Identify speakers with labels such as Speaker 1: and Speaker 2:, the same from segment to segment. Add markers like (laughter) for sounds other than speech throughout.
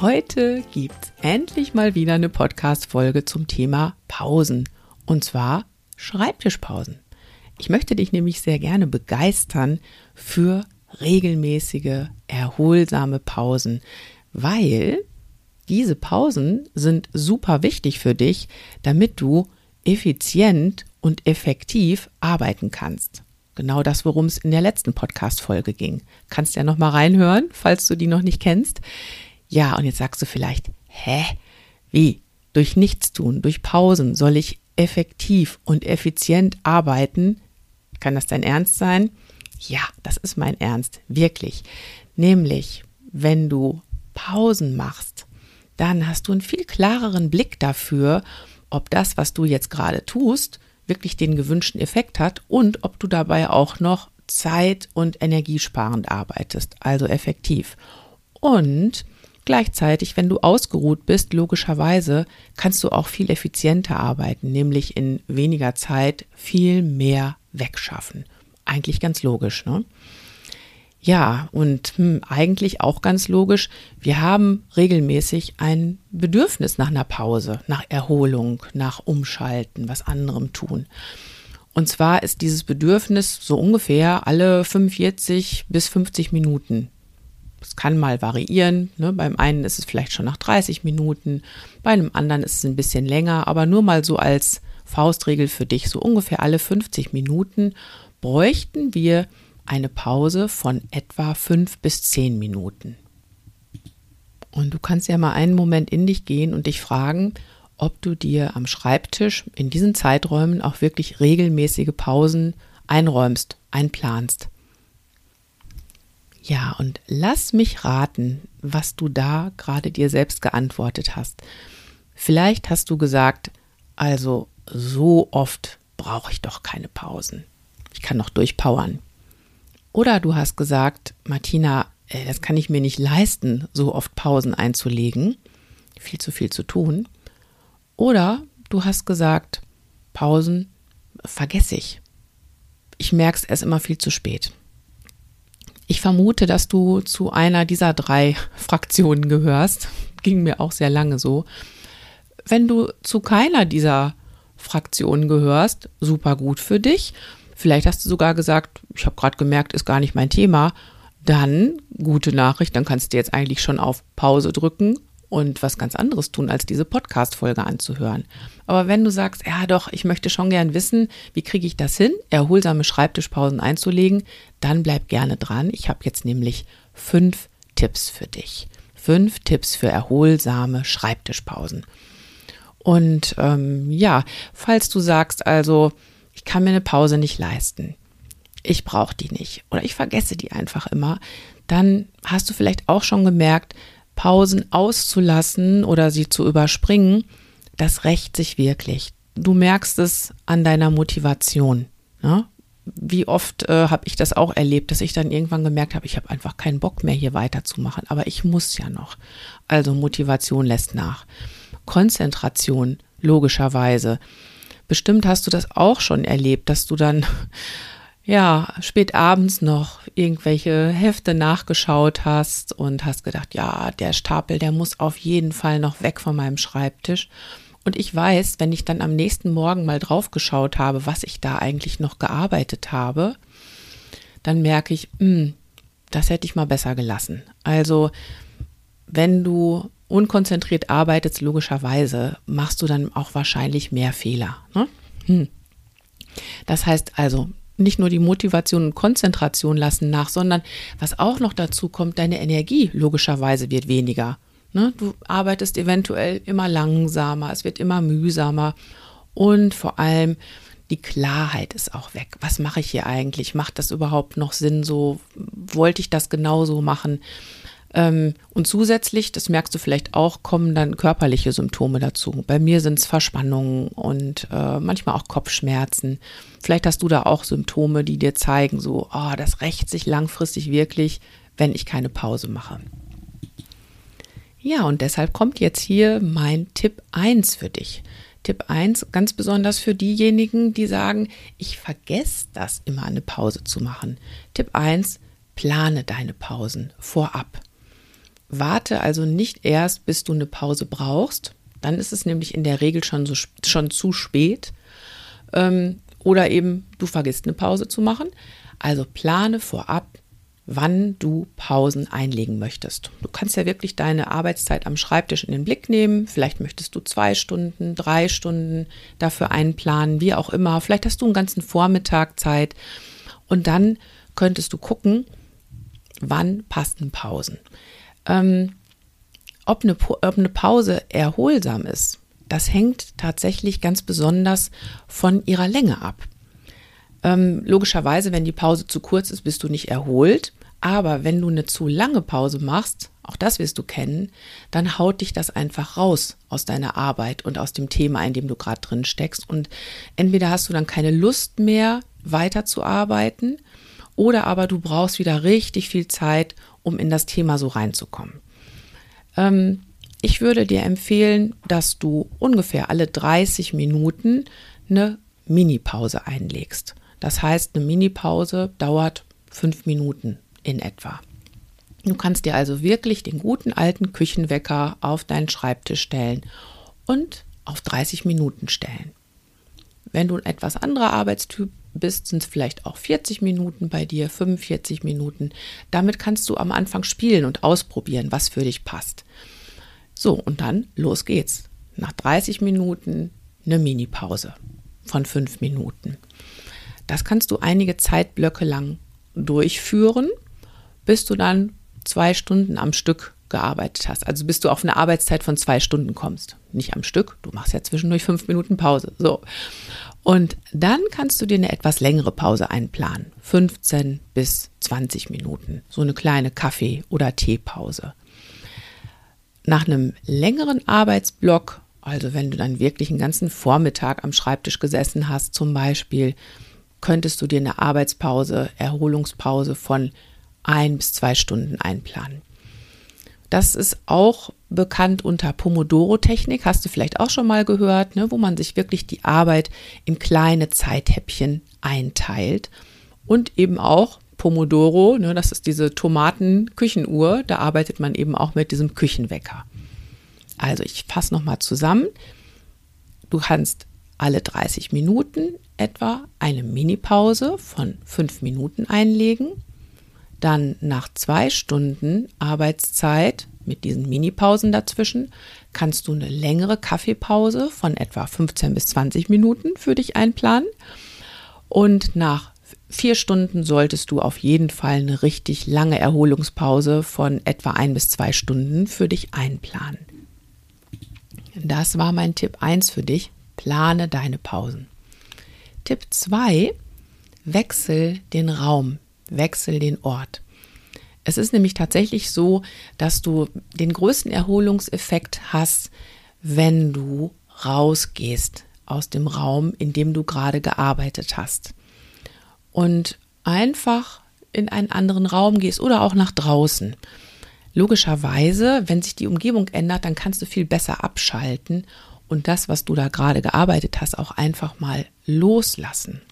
Speaker 1: Heute gibt's endlich mal wieder eine Podcast-Folge zum Thema Pausen. Und zwar Schreibtischpausen. Ich möchte dich nämlich sehr gerne begeistern für regelmäßige, erholsame Pausen, weil diese Pausen sind super wichtig für dich, damit du effizient und effektiv arbeiten kannst. Genau das, worum es in der letzten Podcast-Folge ging. Kannst ja noch mal reinhören, falls du die noch nicht kennst. Ja, und jetzt sagst du vielleicht, hä? Wie? Durch Nichtstun, durch Pausen soll ich effektiv und effizient arbeiten? Kann das dein Ernst sein? Ja, das ist mein Ernst, wirklich. Nämlich, wenn du Pausen machst, dann hast du einen viel klareren Blick dafür, ob das, was du jetzt gerade tust, wirklich den gewünschten Effekt hat und ob du dabei auch noch zeit- und energiesparend arbeitest, also effektiv. Und Gleichzeitig, wenn du ausgeruht bist, logischerweise kannst du auch viel effizienter arbeiten, nämlich in weniger Zeit viel mehr wegschaffen. Eigentlich ganz logisch, ne? Ja, und hm, eigentlich auch ganz logisch, wir haben regelmäßig ein Bedürfnis nach einer Pause, nach Erholung, nach Umschalten, was anderem tun. Und zwar ist dieses Bedürfnis so ungefähr alle 45 bis 50 Minuten es kann mal variieren. Ne? Beim einen ist es vielleicht schon nach 30 Minuten, bei einem anderen ist es ein bisschen länger, aber nur mal so als Faustregel für dich, so ungefähr alle 50 Minuten bräuchten wir eine Pause von etwa 5 bis 10 Minuten. Und du kannst ja mal einen Moment in dich gehen und dich fragen, ob du dir am Schreibtisch in diesen Zeiträumen auch wirklich regelmäßige Pausen einräumst, einplanst. Ja, und lass mich raten, was du da gerade dir selbst geantwortet hast. Vielleicht hast du gesagt, also so oft brauche ich doch keine Pausen. Ich kann noch durchpowern. Oder du hast gesagt, Martina, das kann ich mir nicht leisten, so oft Pausen einzulegen. Viel zu viel zu tun. Oder du hast gesagt, Pausen vergesse ich. Ich merke es erst immer viel zu spät. Ich vermute, dass du zu einer dieser drei (laughs) Fraktionen gehörst. Ging mir auch sehr lange so. Wenn du zu keiner dieser Fraktionen gehörst, super gut für dich. Vielleicht hast du sogar gesagt, ich habe gerade gemerkt, ist gar nicht mein Thema. Dann gute Nachricht, dann kannst du jetzt eigentlich schon auf Pause drücken und was ganz anderes tun, als diese Podcast-Folge anzuhören. Aber wenn du sagst, ja doch, ich möchte schon gern wissen, wie kriege ich das hin, erholsame Schreibtischpausen einzulegen, dann bleib gerne dran. Ich habe jetzt nämlich fünf Tipps für dich. Fünf Tipps für erholsame Schreibtischpausen. Und ähm, ja, falls du sagst, also, ich kann mir eine Pause nicht leisten, ich brauche die nicht oder ich vergesse die einfach immer, dann hast du vielleicht auch schon gemerkt, Pausen auszulassen oder sie zu überspringen, das rächt sich wirklich. Du merkst es an deiner Motivation. Ne? Wie oft äh, habe ich das auch erlebt, dass ich dann irgendwann gemerkt habe, ich habe einfach keinen Bock mehr hier weiterzumachen, aber ich muss ja noch. Also Motivation lässt nach. Konzentration, logischerweise. Bestimmt hast du das auch schon erlebt, dass du dann ja, spät abends noch irgendwelche Hefte nachgeschaut hast und hast gedacht, ja, der Stapel, der muss auf jeden Fall noch weg von meinem Schreibtisch. Und ich weiß, wenn ich dann am nächsten Morgen mal drauf geschaut habe, was ich da eigentlich noch gearbeitet habe, dann merke ich, mh, hm, das hätte ich mal besser gelassen. Also, wenn du unkonzentriert arbeitest, logischerweise machst du dann auch wahrscheinlich mehr Fehler. Ne? Hm. Das heißt also, nicht nur die Motivation und Konzentration lassen nach, sondern was auch noch dazu kommt, deine Energie logischerweise wird weniger. Ne? Du arbeitest eventuell immer langsamer, es wird immer mühsamer und vor allem die Klarheit ist auch weg. Was mache ich hier eigentlich? Macht das überhaupt noch Sinn so? Wollte ich das genauso machen? Ähm, und zusätzlich, das merkst du vielleicht auch, kommen dann körperliche Symptome dazu. Bei mir sind es Verspannungen und äh, manchmal auch Kopfschmerzen. Vielleicht hast du da auch Symptome, die dir zeigen, so, oh, das rächt sich langfristig wirklich, wenn ich keine Pause mache. Ja, und deshalb kommt jetzt hier mein Tipp 1 für dich. Tipp 1 ganz besonders für diejenigen, die sagen, ich vergesse das immer eine Pause zu machen. Tipp 1, plane deine Pausen vorab. Warte also nicht erst, bis du eine Pause brauchst. Dann ist es nämlich in der Regel schon, so, schon zu spät. Ähm, oder eben du vergisst eine Pause zu machen. Also plane vorab, wann du Pausen einlegen möchtest. Du kannst ja wirklich deine Arbeitszeit am Schreibtisch in den Blick nehmen. Vielleicht möchtest du zwei Stunden, drei Stunden dafür einplanen, wie auch immer. Vielleicht hast du einen ganzen Vormittag Zeit. Und dann könntest du gucken, wann passen Pausen. Ähm, ob, eine, ob eine Pause erholsam ist, das hängt tatsächlich ganz besonders von ihrer Länge ab. Ähm, logischerweise, wenn die Pause zu kurz ist, bist du nicht erholt. Aber wenn du eine zu lange Pause machst, auch das wirst du kennen, dann haut dich das einfach raus aus deiner Arbeit und aus dem Thema, in dem du gerade drin steckst. Und entweder hast du dann keine Lust mehr, weiterzuarbeiten, oder aber du brauchst wieder richtig viel Zeit, um in das Thema so reinzukommen. Ähm, ich würde dir empfehlen, dass du ungefähr alle 30 Minuten eine Mini-Pause einlegst. Das heißt, eine Mini-Pause dauert fünf Minuten in etwa. Du kannst dir also wirklich den guten alten Küchenwecker auf deinen Schreibtisch stellen und auf 30 Minuten stellen. Wenn du ein etwas anderer Arbeitstyp bist, sind es vielleicht auch 40 Minuten bei dir, 45 Minuten. Damit kannst du am Anfang spielen und ausprobieren, was für dich passt. So, und dann los geht's. Nach 30 Minuten eine Mini-Pause von 5 Minuten. Das kannst du einige Zeitblöcke lang durchführen, bis du dann zwei Stunden am Stück gearbeitet hast. Also bis du auf eine Arbeitszeit von zwei Stunden kommst. Nicht am Stück, du machst ja zwischendurch fünf Minuten Pause. So. Und dann kannst du dir eine etwas längere Pause einplanen. 15 bis 20 Minuten. So eine kleine Kaffee- oder Teepause. Nach einem längeren Arbeitsblock, also wenn du dann wirklich einen ganzen Vormittag am Schreibtisch gesessen hast, zum Beispiel, könntest du dir eine Arbeitspause, Erholungspause von ein bis zwei Stunden einplanen. Das ist auch bekannt unter Pomodoro-Technik, hast du vielleicht auch schon mal gehört, ne, wo man sich wirklich die Arbeit in kleine Zeithäppchen einteilt und eben auch Pomodoro, ne, das ist diese Tomaten-Küchenuhr, da arbeitet man eben auch mit diesem Küchenwecker. Also ich fasse nochmal zusammen. Du kannst alle 30 Minuten etwa eine Minipause von fünf Minuten einlegen dann nach zwei Stunden Arbeitszeit mit diesen Minipausen dazwischen kannst du eine längere Kaffeepause von etwa 15 bis 20 Minuten für dich einplanen. Und nach vier Stunden solltest du auf jeden Fall eine richtig lange Erholungspause von etwa ein bis zwei Stunden für dich einplanen. Das war mein Tipp 1 für dich. Plane deine Pausen. Tipp 2. Wechsel den Raum, wechsel den Ort. Es ist nämlich tatsächlich so, dass du den größten Erholungseffekt hast, wenn du rausgehst aus dem Raum, in dem du gerade gearbeitet hast. Und einfach in einen anderen Raum gehst oder auch nach draußen. Logischerweise, wenn sich die Umgebung ändert, dann kannst du viel besser abschalten und das, was du da gerade gearbeitet hast, auch einfach mal loslassen.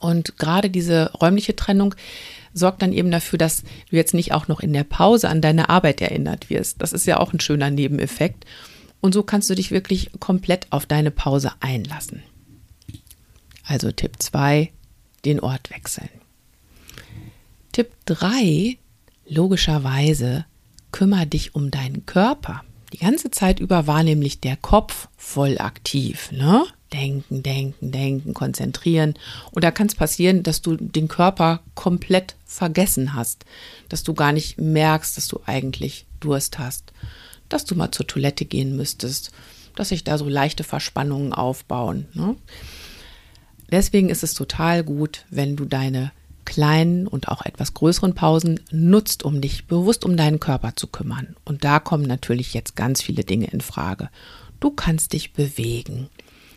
Speaker 1: Und gerade diese räumliche Trennung sorgt dann eben dafür, dass du jetzt nicht auch noch in der Pause an deine Arbeit erinnert wirst. Das ist ja auch ein schöner Nebeneffekt. Und so kannst du dich wirklich komplett auf deine Pause einlassen. Also Tipp 2, den Ort wechseln. Tipp 3, logischerweise kümmere dich um deinen Körper. Die ganze Zeit über war nämlich der Kopf voll aktiv, ne? Denken, denken, denken, konzentrieren. Und da kann es passieren, dass du den Körper komplett vergessen hast, dass du gar nicht merkst, dass du eigentlich Durst hast, dass du mal zur Toilette gehen müsstest, dass sich da so leichte Verspannungen aufbauen. Ne? Deswegen ist es total gut, wenn du deine kleinen und auch etwas größeren Pausen nutzt, um dich bewusst um deinen Körper zu kümmern. Und da kommen natürlich jetzt ganz viele Dinge in Frage. Du kannst dich bewegen,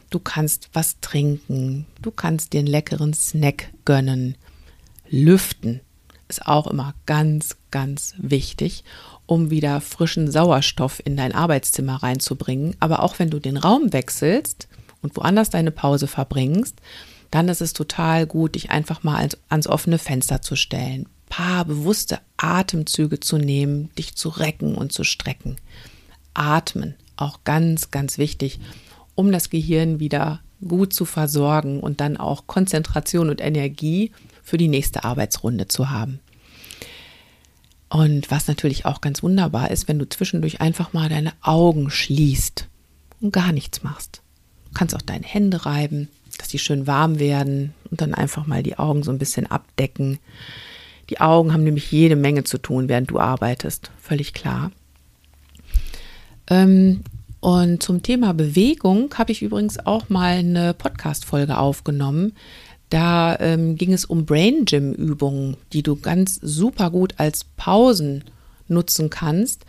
Speaker 1: du kannst was trinken, du kannst dir einen leckeren Snack gönnen. Lüften ist auch immer ganz, ganz wichtig, um wieder frischen Sauerstoff in dein Arbeitszimmer reinzubringen. Aber auch wenn du den Raum wechselst und woanders deine Pause verbringst, dann ist es total gut, dich einfach mal ans, ans offene Fenster zu stellen, paar bewusste Atemzüge zu nehmen, dich zu recken und zu strecken. Atmen, auch ganz, ganz wichtig, um das Gehirn wieder gut zu versorgen und dann auch Konzentration und Energie für die nächste Arbeitsrunde zu haben. Und was natürlich auch ganz wunderbar ist, wenn du zwischendurch einfach mal deine Augen schließt und gar nichts machst. Du kannst auch deine Hände reiben, dass die schön warm werden und dann einfach mal die Augen so ein bisschen abdecken. Die Augen haben nämlich jede Menge zu tun, während du arbeitest, völlig klar. Ähm, und zum Thema Bewegung habe ich übrigens auch mal eine Podcast-Folge aufgenommen. Da ähm, ging es um Brain Gym Übungen, die du ganz super gut als Pausen nutzen kannst,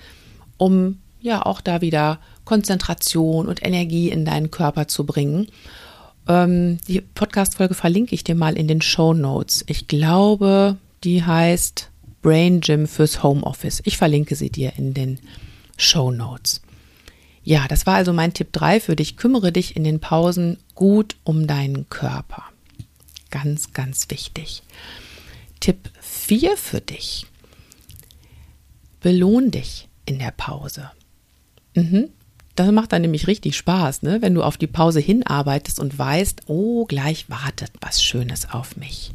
Speaker 1: um ja auch da wieder Konzentration und Energie in deinen Körper zu bringen. Ähm, die Podcast-Folge verlinke ich dir mal in den Show Notes. Ich glaube, die heißt Brain Gym fürs Homeoffice. Ich verlinke sie dir in den Show Notes. Ja, das war also mein Tipp 3 für dich. Kümmere dich in den Pausen gut um deinen Körper. Ganz, ganz wichtig. Tipp 4 für dich. Belohn dich in der Pause. Mhm. Das macht dann nämlich richtig Spaß, ne? wenn du auf die Pause hinarbeitest und weißt, oh, gleich wartet was Schönes auf mich.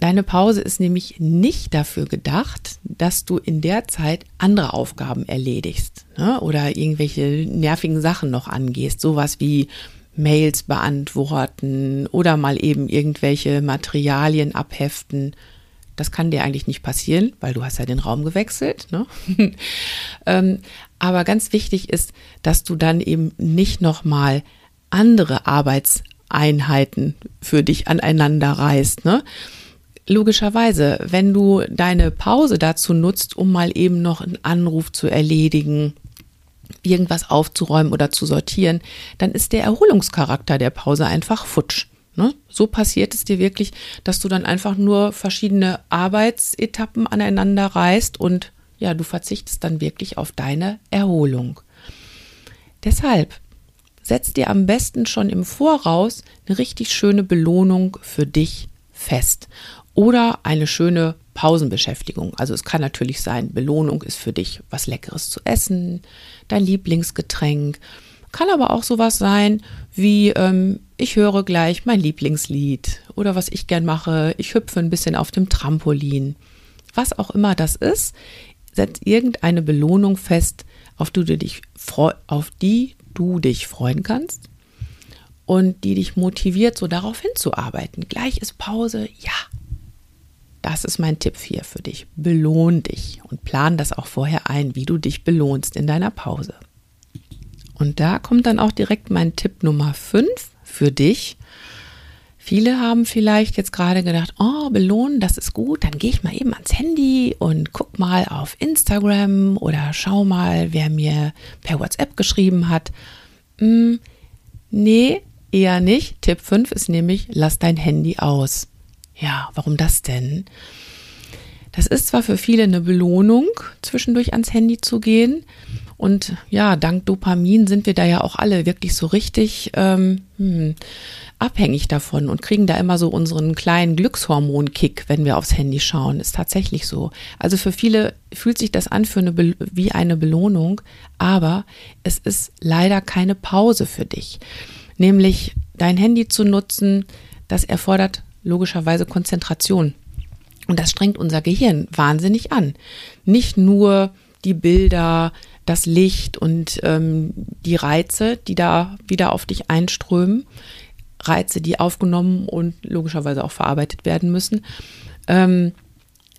Speaker 1: Deine Pause ist nämlich nicht dafür gedacht, dass du in der Zeit andere Aufgaben erledigst ne? oder irgendwelche nervigen Sachen noch angehst, sowas wie Mails beantworten oder mal eben irgendwelche Materialien abheften. Das kann dir eigentlich nicht passieren, weil du hast ja den Raum gewechselt. Ne? (laughs) ähm, aber ganz wichtig ist, dass du dann eben nicht nochmal andere Arbeitseinheiten für dich aneinander reißt. Ne? Logischerweise, wenn du deine Pause dazu nutzt, um mal eben noch einen Anruf zu erledigen, irgendwas aufzuräumen oder zu sortieren, dann ist der Erholungscharakter der Pause einfach futsch. Ne? So passiert es dir wirklich, dass du dann einfach nur verschiedene Arbeitsetappen aneinander reißt und ja, du verzichtest dann wirklich auf deine Erholung. Deshalb setz dir am besten schon im Voraus eine richtig schöne Belohnung für dich fest oder eine schöne Pausenbeschäftigung. Also es kann natürlich sein, Belohnung ist für dich was Leckeres zu essen, dein Lieblingsgetränk. Kann aber auch sowas sein wie ähm, ich höre gleich mein Lieblingslied oder was ich gern mache, ich hüpfe ein bisschen auf dem Trampolin. Was auch immer das ist, setz irgendeine Belohnung fest, auf die du dich, auf die du dich freuen kannst und die dich motiviert, so darauf hinzuarbeiten. Gleich ist Pause, ja. Das ist mein Tipp 4 für dich. Belohn dich und plan das auch vorher ein, wie du dich belohnst in deiner Pause. Und da kommt dann auch direkt mein Tipp Nummer 5 für dich. Viele haben vielleicht jetzt gerade gedacht, oh, belohnen, das ist gut, dann gehe ich mal eben ans Handy und guck mal auf Instagram oder schau mal, wer mir per WhatsApp geschrieben hat. Hm, nee, eher nicht. Tipp 5 ist nämlich, lass dein Handy aus. Ja, warum das denn? Das ist zwar für viele eine Belohnung, zwischendurch ans Handy zu gehen, und ja, dank Dopamin sind wir da ja auch alle wirklich so richtig ähm, hm, abhängig davon und kriegen da immer so unseren kleinen Glückshormon-Kick, wenn wir aufs Handy schauen. Ist tatsächlich so. Also für viele fühlt sich das an für eine wie eine Belohnung, aber es ist leider keine Pause für dich. Nämlich dein Handy zu nutzen, das erfordert logischerweise Konzentration. Und das strengt unser Gehirn wahnsinnig an. Nicht nur die Bilder, das Licht und ähm, die Reize, die da wieder auf dich einströmen, Reize, die aufgenommen und logischerweise auch verarbeitet werden müssen. Ähm,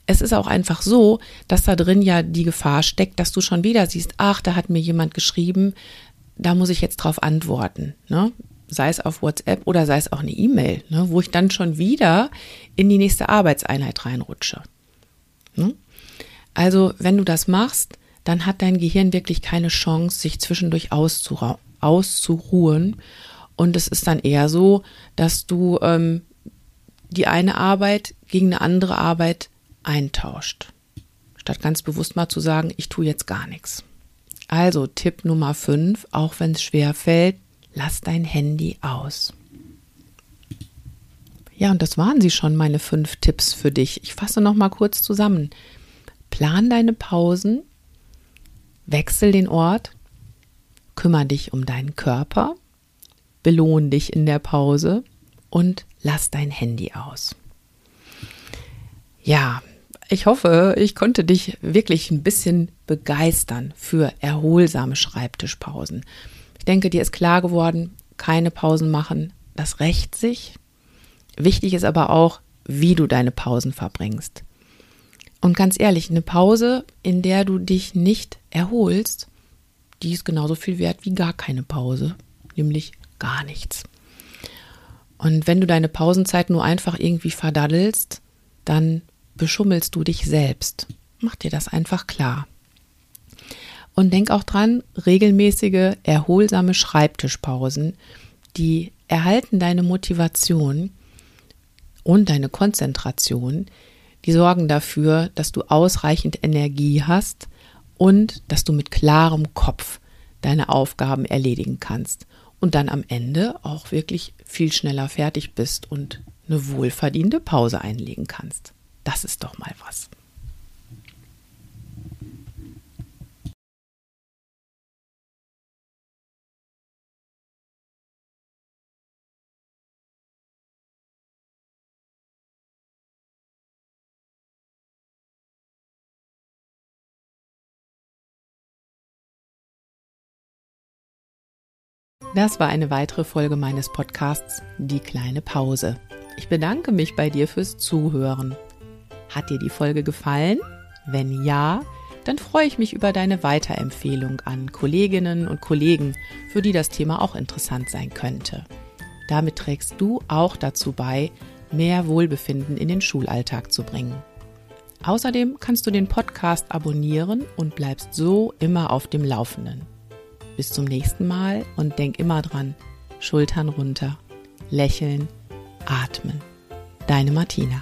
Speaker 1: es ist auch einfach so, dass da drin ja die Gefahr steckt, dass du schon wieder siehst, ach, da hat mir jemand geschrieben, da muss ich jetzt drauf antworten. Ne? Sei es auf WhatsApp oder sei es auch eine E-Mail, ne? wo ich dann schon wieder in die nächste Arbeitseinheit reinrutsche. Ne? Also, wenn du das machst, dann hat dein Gehirn wirklich keine Chance, sich zwischendurch auszuruhen. Und es ist dann eher so, dass du ähm, die eine Arbeit gegen eine andere Arbeit eintauscht. Statt ganz bewusst mal zu sagen, ich tue jetzt gar nichts. Also Tipp Nummer 5, auch wenn es schwer fällt, lass dein Handy aus. Ja, und das waren sie schon, meine fünf Tipps für dich. Ich fasse noch mal kurz zusammen. Plan deine Pausen, wechsel den Ort, kümmere dich um deinen Körper, belohn dich in der Pause und lass dein Handy aus. Ja, ich hoffe, ich konnte dich wirklich ein bisschen begeistern für erholsame Schreibtischpausen. Ich denke, dir ist klar geworden, keine Pausen machen, das rächt sich. Wichtig ist aber auch, wie du deine Pausen verbringst. Und ganz ehrlich, eine Pause, in der du dich nicht erholst, die ist genauso viel wert wie gar keine Pause, nämlich gar nichts. Und wenn du deine Pausenzeit nur einfach irgendwie verdaddelst, dann beschummelst du dich selbst. Mach dir das einfach klar. Und denk auch dran, regelmäßige, erholsame Schreibtischpausen, die erhalten deine Motivation und deine Konzentration, die sorgen dafür, dass du ausreichend Energie hast und dass du mit klarem Kopf deine Aufgaben erledigen kannst und dann am Ende auch wirklich viel schneller fertig bist und eine wohlverdiente Pause einlegen kannst. Das ist doch mal was. Das war eine weitere Folge meines Podcasts Die kleine Pause. Ich bedanke mich bei dir fürs Zuhören. Hat dir die Folge gefallen? Wenn ja, dann freue ich mich über deine Weiterempfehlung an Kolleginnen und Kollegen, für die das Thema auch interessant sein könnte. Damit trägst du auch dazu bei, mehr Wohlbefinden in den Schulalltag zu bringen. Außerdem kannst du den Podcast abonnieren und bleibst so immer auf dem Laufenden. Bis zum nächsten Mal und denk immer dran, Schultern runter, lächeln, atmen. Deine Martina.